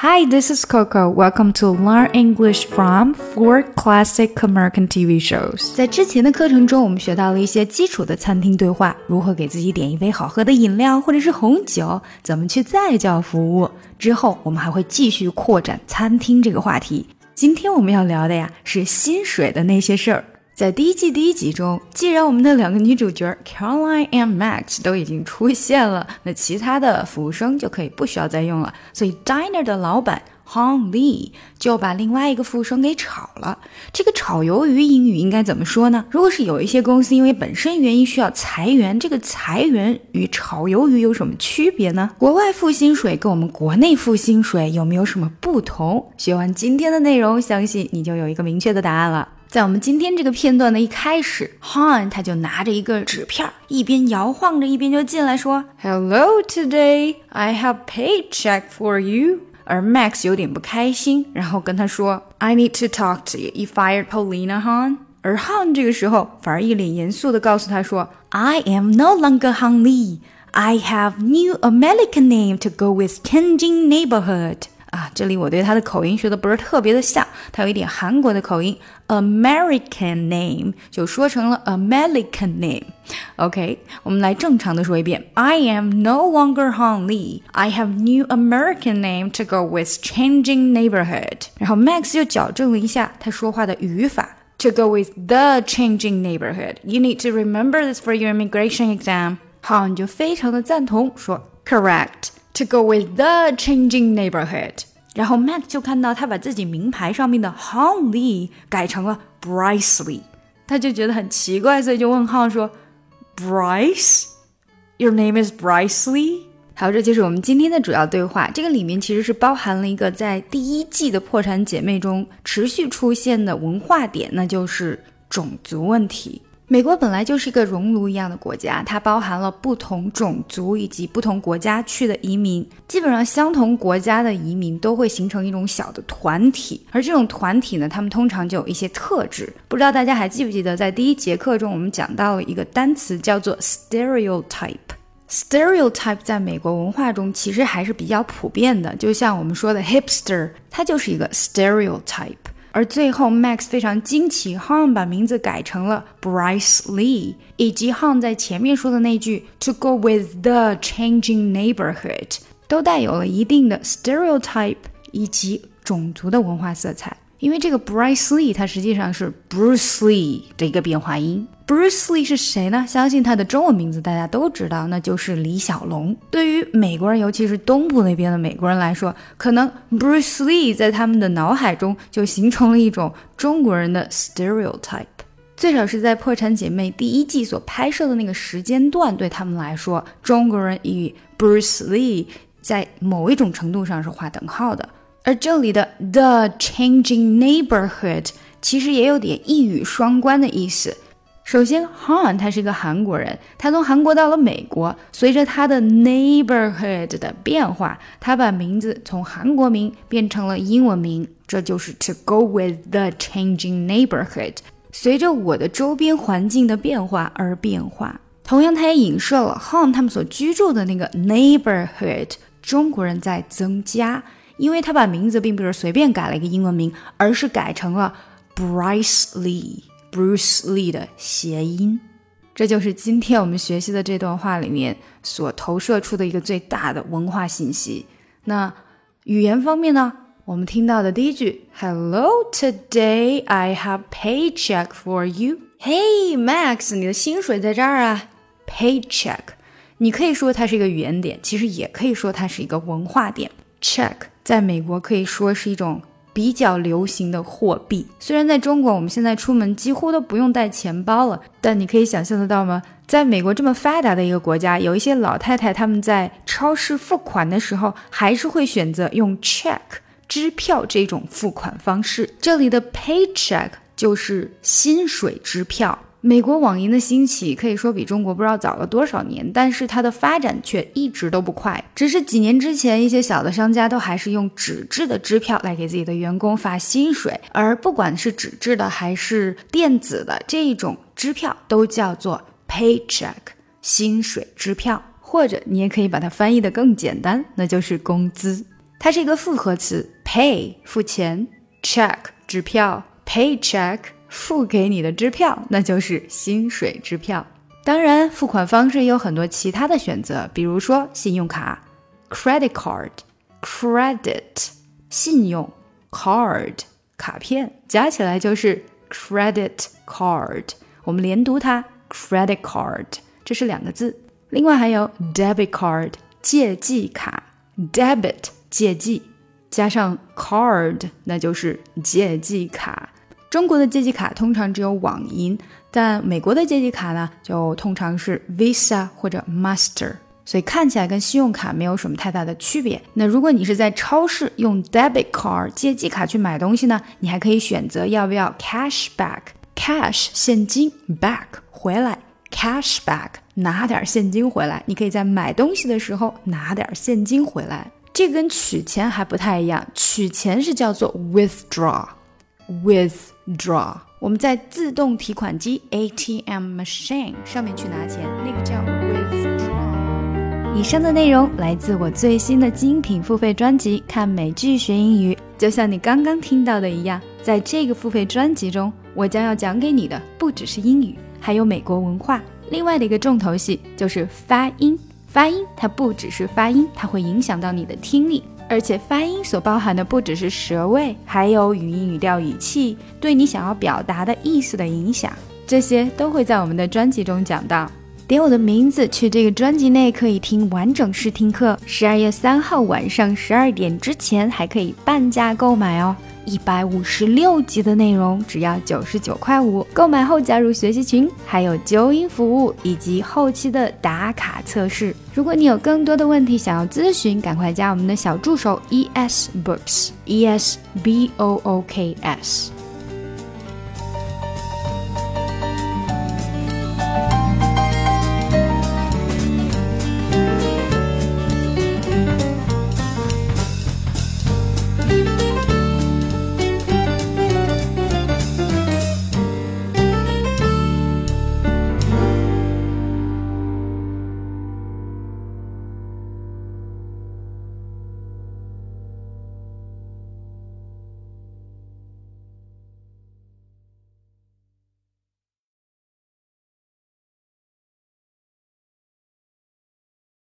Hi, this is Coco. Welcome to Learn English from Four Classic American TV Shows. 在之前的课程中，我们学到了一些基础的餐厅对话，如何给自己点一杯好喝的饮料或者是红酒，怎么去再叫服务。之后，我们还会继续扩展餐厅这个话题。今天我们要聊的呀，是薪水的那些事儿。在第一季第一集中，既然我们的两个女主角 Caroline and Max 都已经出现了，那其他的服务生就可以不需要再用了。所以 Diner 的老板 Han Lee 就把另外一个服务生给炒了。这个炒鱿鱼英语应该怎么说呢？如果是有一些公司因为本身原因需要裁员，这个裁员与炒鱿鱼有什么区别呢？国外付薪水跟我们国内付薪水有没有什么不同？学完今天的内容，相信你就有一个明确的答案了。在我们今天这个片段的一开始，Han 他就拿着一个纸片，一边摇晃着，一边就进来说：“Hello, today I have paycheck for you。”而 Max 有点不开心，然后跟他说：“I need to talk to you. You fired Polina, Han。”而 Han 这个时候反而一脸严肃地告诉他说：“I am no longer Han Li. I have new American name to go with Tianjin neighborhood.” 啊，这里我对他的口音学的不是特别的像，他有一点韩国的口音，American name 就说成了 American name。OK，我们来正常的说一遍，I am no longer Han Li. I have new American name to go with changing neighborhood。然后 Max 又矫正了一下他说话的语法，to go with the changing neighborhood。You need to remember this for your immigration exam。好，你就非常的赞同，说 correct。 To go with the changing neighborhood，然后 Mac 就看到他把自己名牌上面的 Han Lee 改成了 Bryce Lee，他就觉得很奇怪，所以就问浩说：“Bryce，your name is Bryce Lee？” 好，这就是我们今天的主要对话。这个里面其实是包含了一个在第一季的《破产姐妹》中持续出现的文化点，那就是种族问题。美国本来就是一个熔炉一样的国家，它包含了不同种族以及不同国家去的移民。基本上相同国家的移民都会形成一种小的团体，而这种团体呢，他们通常就有一些特质。不知道大家还记不记得，在第一节课中我们讲到了一个单词叫做 stereotype。stereotype 在美国文化中其实还是比较普遍的，就像我们说的 hipster，它就是一个 stereotype。而最后，Max 非常惊奇，Han 把名字改成了 Bryce Lee，以及 Han 在前面说的那句 "To go with the changing neighborhood"，都带有了一定的 stereotype 以及种族的文化色彩。因为这个 Bryce Lee 它实际上是 Bruce Lee 的一个变化音。Bruce Lee 是谁呢？相信他的中文名字大家都知道，那就是李小龙。对于美国人，尤其是东部那边的美国人来说，可能 Bruce Lee 在他们的脑海中就形成了一种中国人的 stereotype。最少是在《破产姐妹》第一季所拍摄的那个时间段，对他们来说，中国人与 Bruce Lee 在某一种程度上是划等号的。而这里的 the changing neighborhood 其实也有点一语双关的意思。首先，Han 他是一个韩国人，他从韩国到了美国，随着他的 neighborhood 的变化，他把名字从韩国名变成了英文名，这就是 to go with the changing neighborhood，随着我的周边环境的变化而变化。同样，他也影射了 Han 他们所居住的那个 neighborhood，中国人在增加。因为他把名字并不是随便改了一个英文名，而是改成了 Bryce Lee，Bruce Lee 的谐音。这就是今天我们学习的这段话里面所投射出的一个最大的文化信息。那语言方面呢？我们听到的第一句，Hello, today I have paycheck for you. Hey Max，你的薪水在这儿啊？Paycheck，你可以说它是一个语言点，其实也可以说它是一个文化点。Check。在美国可以说是一种比较流行的货币。虽然在中国，我们现在出门几乎都不用带钱包了，但你可以想象得到吗？在美国这么发达的一个国家，有一些老太太他们在超市付款的时候，还是会选择用 check 支票这种付款方式。这里的 paycheck 就是薪水支票。美国网银的兴起可以说比中国不知道早了多少年，但是它的发展却一直都不快。只是几年之前，一些小的商家都还是用纸质的支票来给自己的员工发薪水，而不管是纸质的还是电子的这一种支票，都叫做 paycheck 薪水支票，或者你也可以把它翻译的更简单，那就是工资。它是一个复合词，pay 付钱，check 支票，paycheck 付给你的支票，那就是薪水支票。当然，付款方式也有很多其他的选择，比如说信用卡，credit card，credit 信用，card 卡片，加起来就是 credit card。我们连读它，credit card，这是两个字。另外还有 debit card 借记卡，debit 借记加上 card，那就是借记卡。中国的借记卡通常只有网银，但美国的借记卡呢，就通常是 Visa 或者 Master，所以看起来跟信用卡没有什么太大的区别。那如果你是在超市用 debit card 借记卡去买东西呢，你还可以选择要不要 cash back，cash 现金 back 回来，cash back 拿点现金回来，你可以在买东西的时候拿点现金回来。这跟取钱还不太一样，取钱是叫做 withdraw Withdraw，。我们在自动提款机 ATM machine 上面去拿钱，那个叫 withdraw。以上的内容来自我最新的精品付费专辑《看美剧学英语》，就像你刚刚听到的一样，在这个付费专辑中，我将要讲给你的不只是英语，还有美国文化。另外的一个重头戏就是发音。发音它不只是发音，它会影响到你的听力，而且发音所包含的不只是舌位，还有语音、语调、语气对你想要表达的意思的影响，这些都会在我们的专辑中讲到。点我的名字去这个专辑内可以听完整试听课，十二月三号晚上十二点之前还可以半价购买哦。一百五十六集的内容只要九十九块五，购买后加入学习群，还有纠音服务以及后期的打卡测试。如果你有更多的问题想要咨询，赶快加我们的小助手 E S Books E S B O O K S。